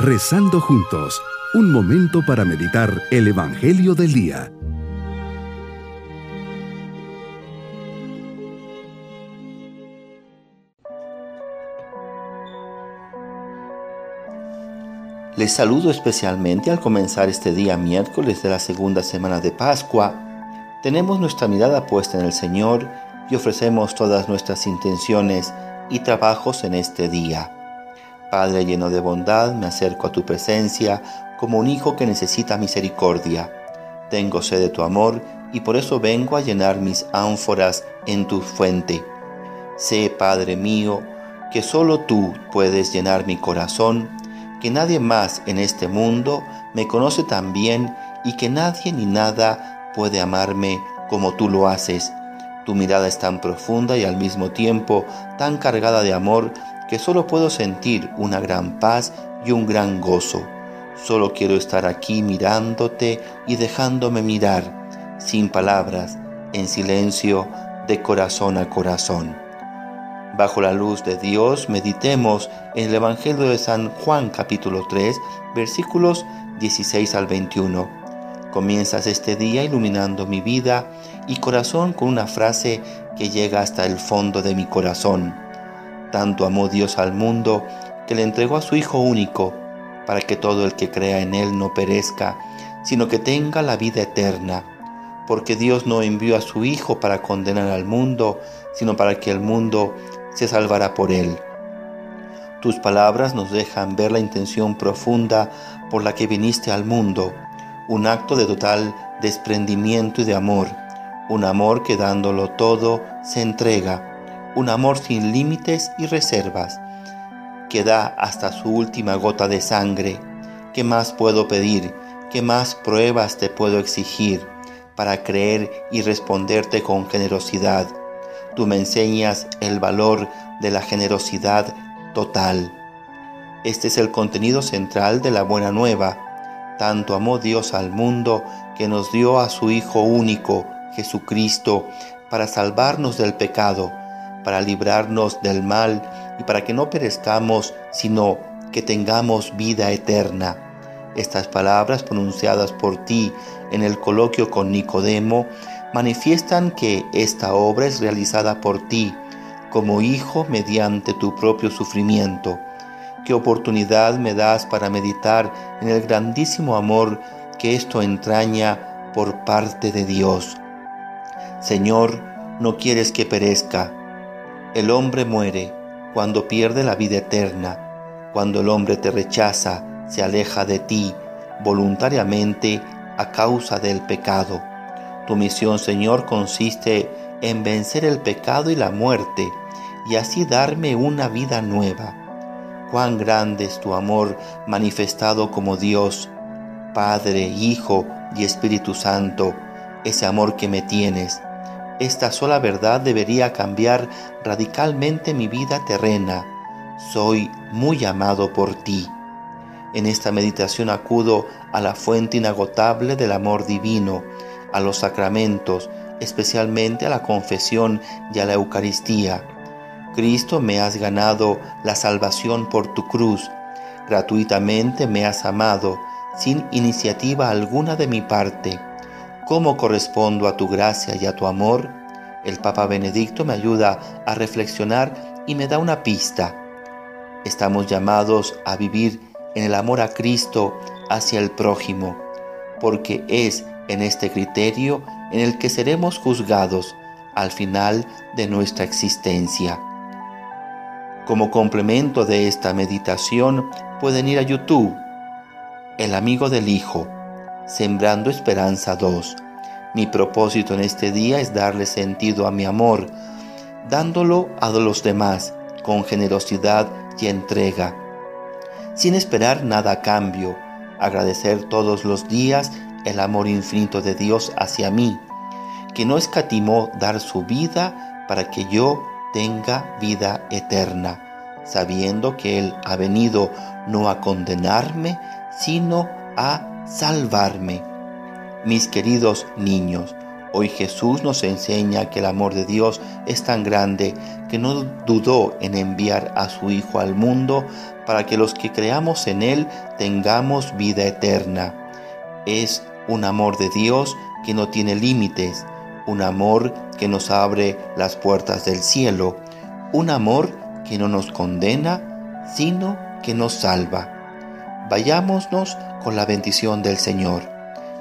Rezando juntos, un momento para meditar el Evangelio del Día. Les saludo especialmente al comenzar este día miércoles de la segunda semana de Pascua. Tenemos nuestra mirada puesta en el Señor y ofrecemos todas nuestras intenciones y trabajos en este día. Padre lleno de bondad, me acerco a tu presencia como un hijo que necesita misericordia. Tengo sed de tu amor y por eso vengo a llenar mis ánforas en tu fuente. Sé, Padre mío, que solo tú puedes llenar mi corazón que nadie más en este mundo me conoce tan bien y que nadie ni nada puede amarme como tú lo haces. Tu mirada es tan profunda y al mismo tiempo tan cargada de amor que solo puedo sentir una gran paz y un gran gozo. Solo quiero estar aquí mirándote y dejándome mirar, sin palabras, en silencio, de corazón a corazón. Bajo la luz de Dios, meditemos en el Evangelio de San Juan capítulo 3, versículos 16 al 21. Comienzas este día iluminando mi vida y corazón con una frase que llega hasta el fondo de mi corazón. Tanto amó Dios al mundo que le entregó a su Hijo único, para que todo el que crea en Él no perezca, sino que tenga la vida eterna. Porque Dios no envió a su Hijo para condenar al mundo, sino para que el mundo se salvará por él. Tus palabras nos dejan ver la intención profunda por la que viniste al mundo, un acto de total desprendimiento y de amor, un amor que dándolo todo se entrega, un amor sin límites y reservas, que da hasta su última gota de sangre. ¿Qué más puedo pedir? ¿Qué más pruebas te puedo exigir para creer y responderte con generosidad? Tú me enseñas el valor de la generosidad total. Este es el contenido central de la buena nueva. Tanto amó Dios al mundo que nos dio a su Hijo único, Jesucristo, para salvarnos del pecado, para librarnos del mal y para que no perezcamos, sino que tengamos vida eterna. Estas palabras pronunciadas por ti en el coloquio con Nicodemo manifiestan que esta obra es realizada por ti como hijo mediante tu propio sufrimiento. Qué oportunidad me das para meditar en el grandísimo amor que esto entraña por parte de Dios. Señor, no quieres que perezca. El hombre muere cuando pierde la vida eterna, cuando el hombre te rechaza, se aleja de ti voluntariamente a causa del pecado. Tu misión, Señor, consiste en vencer el pecado y la muerte y así darme una vida nueva. Cuán grande es tu amor manifestado como Dios, Padre, Hijo y Espíritu Santo, ese amor que me tienes. Esta sola verdad debería cambiar radicalmente mi vida terrena. Soy muy amado por ti. En esta meditación acudo a la fuente inagotable del amor divino, a los sacramentos, especialmente a la confesión y a la Eucaristía. Cristo, me has ganado la salvación por tu cruz. Gratuitamente me has amado, sin iniciativa alguna de mi parte. ¿Cómo correspondo a tu gracia y a tu amor? El Papa Benedicto me ayuda a reflexionar y me da una pista. Estamos llamados a vivir en el amor a Cristo hacia el prójimo, porque es en este criterio en el que seremos juzgados al final de nuestra existencia. Como complemento de esta meditación pueden ir a YouTube, El amigo del Hijo, Sembrando Esperanza 2. Mi propósito en este día es darle sentido a mi amor, dándolo a los demás con generosidad y entrega, sin esperar nada a cambio, agradecer todos los días el amor infinito de Dios hacia mí, que no escatimó dar su vida para que yo tenga vida eterna, sabiendo que Él ha venido no a condenarme, sino a salvarme. Mis queridos niños, Hoy Jesús nos enseña que el amor de Dios es tan grande que no dudó en enviar a su Hijo al mundo para que los que creamos en Él tengamos vida eterna. Es un amor de Dios que no tiene límites, un amor que nos abre las puertas del cielo, un amor que no nos condena, sino que nos salva. Vayámonos con la bendición del Señor.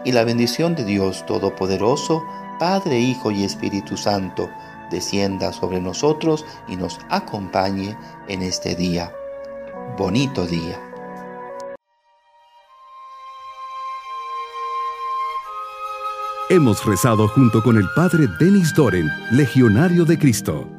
Y la bendición de Dios Todopoderoso, Padre, Hijo y Espíritu Santo, descienda sobre nosotros y nos acompañe en este día. Bonito día. Hemos rezado junto con el Padre Denis Doren, Legionario de Cristo.